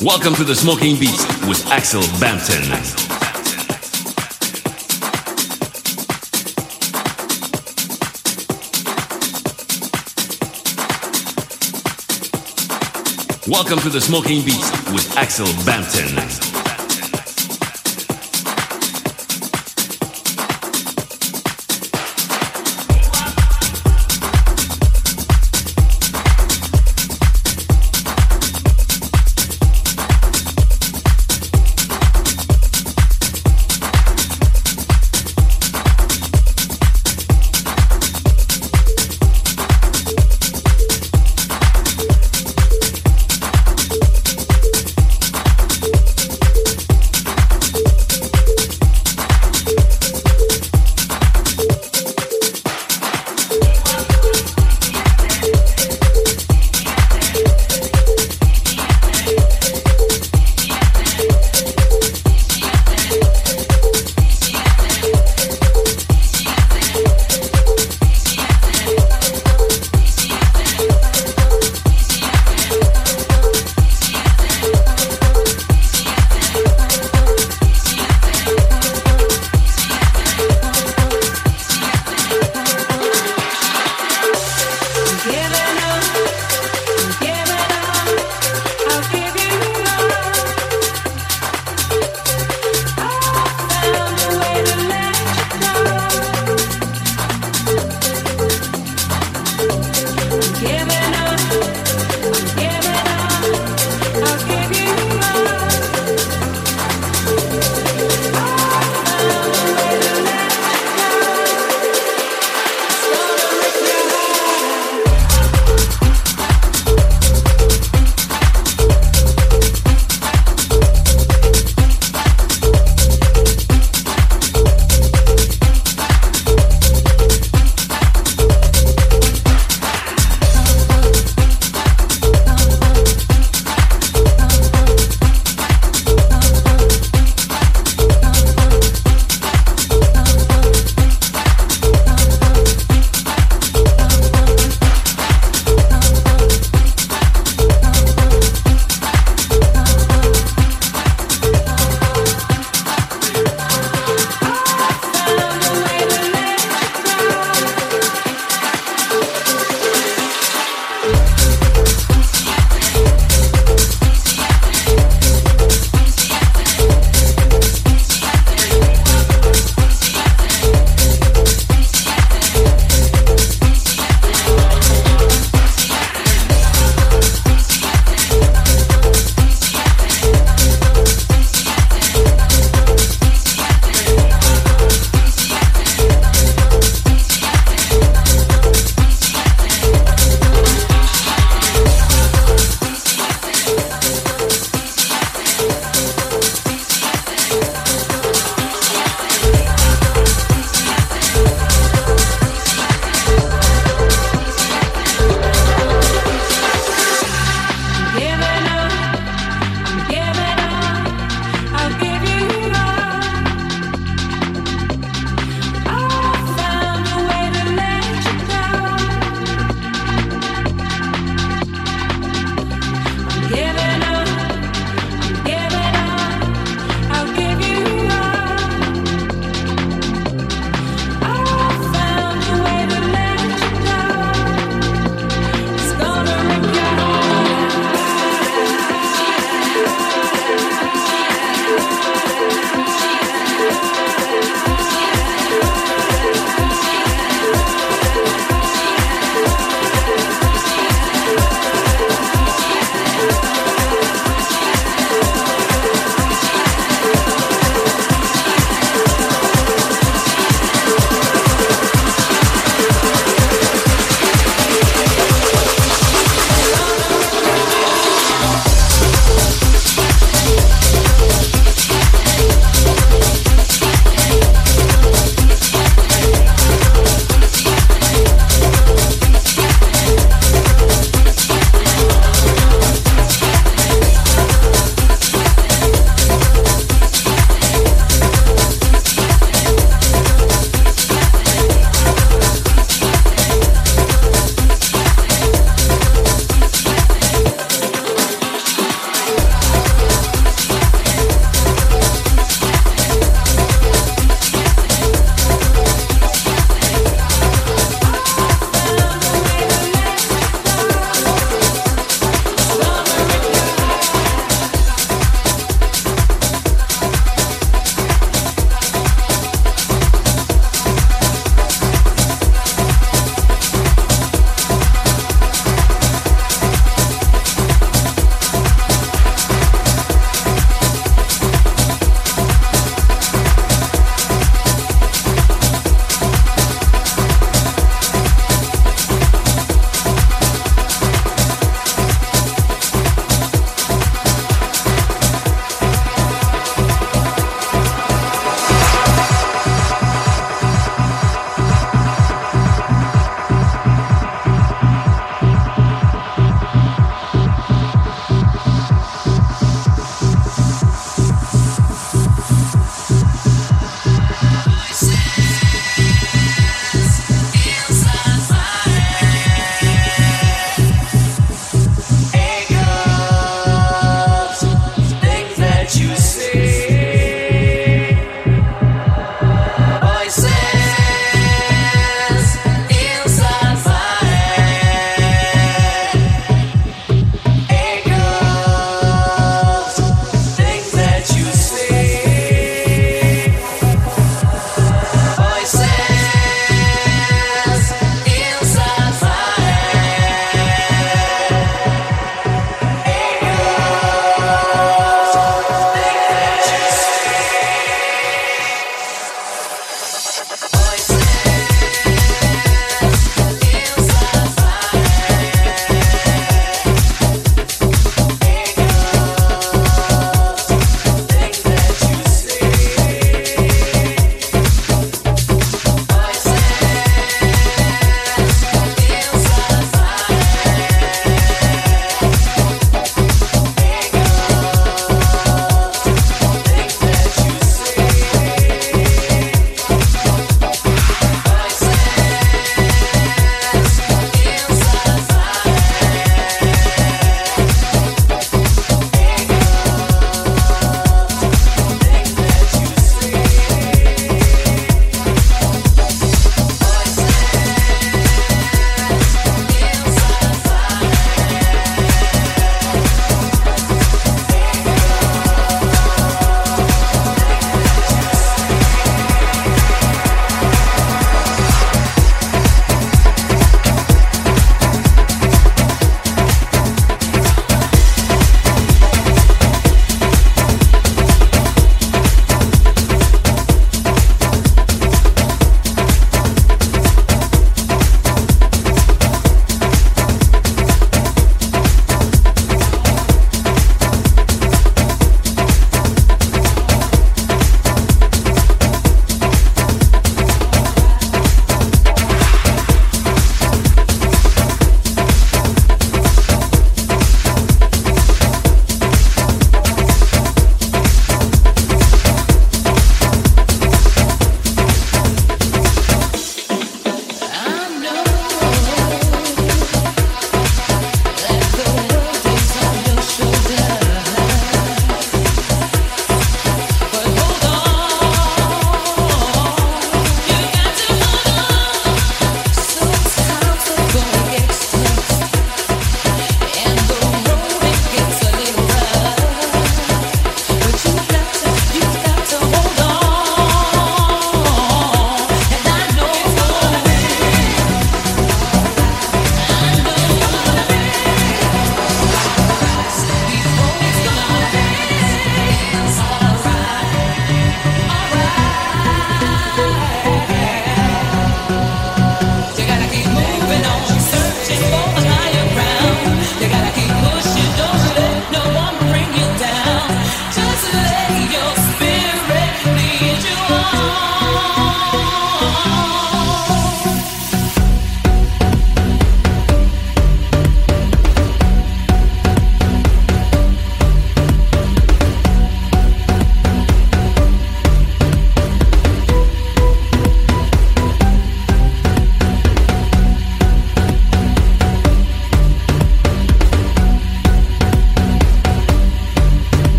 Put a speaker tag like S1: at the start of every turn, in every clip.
S1: Welcome to the Smoking Beast with Axel Bampton. Welcome to the Smoking Beast with Axel Bampton.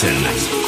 S2: Mountain.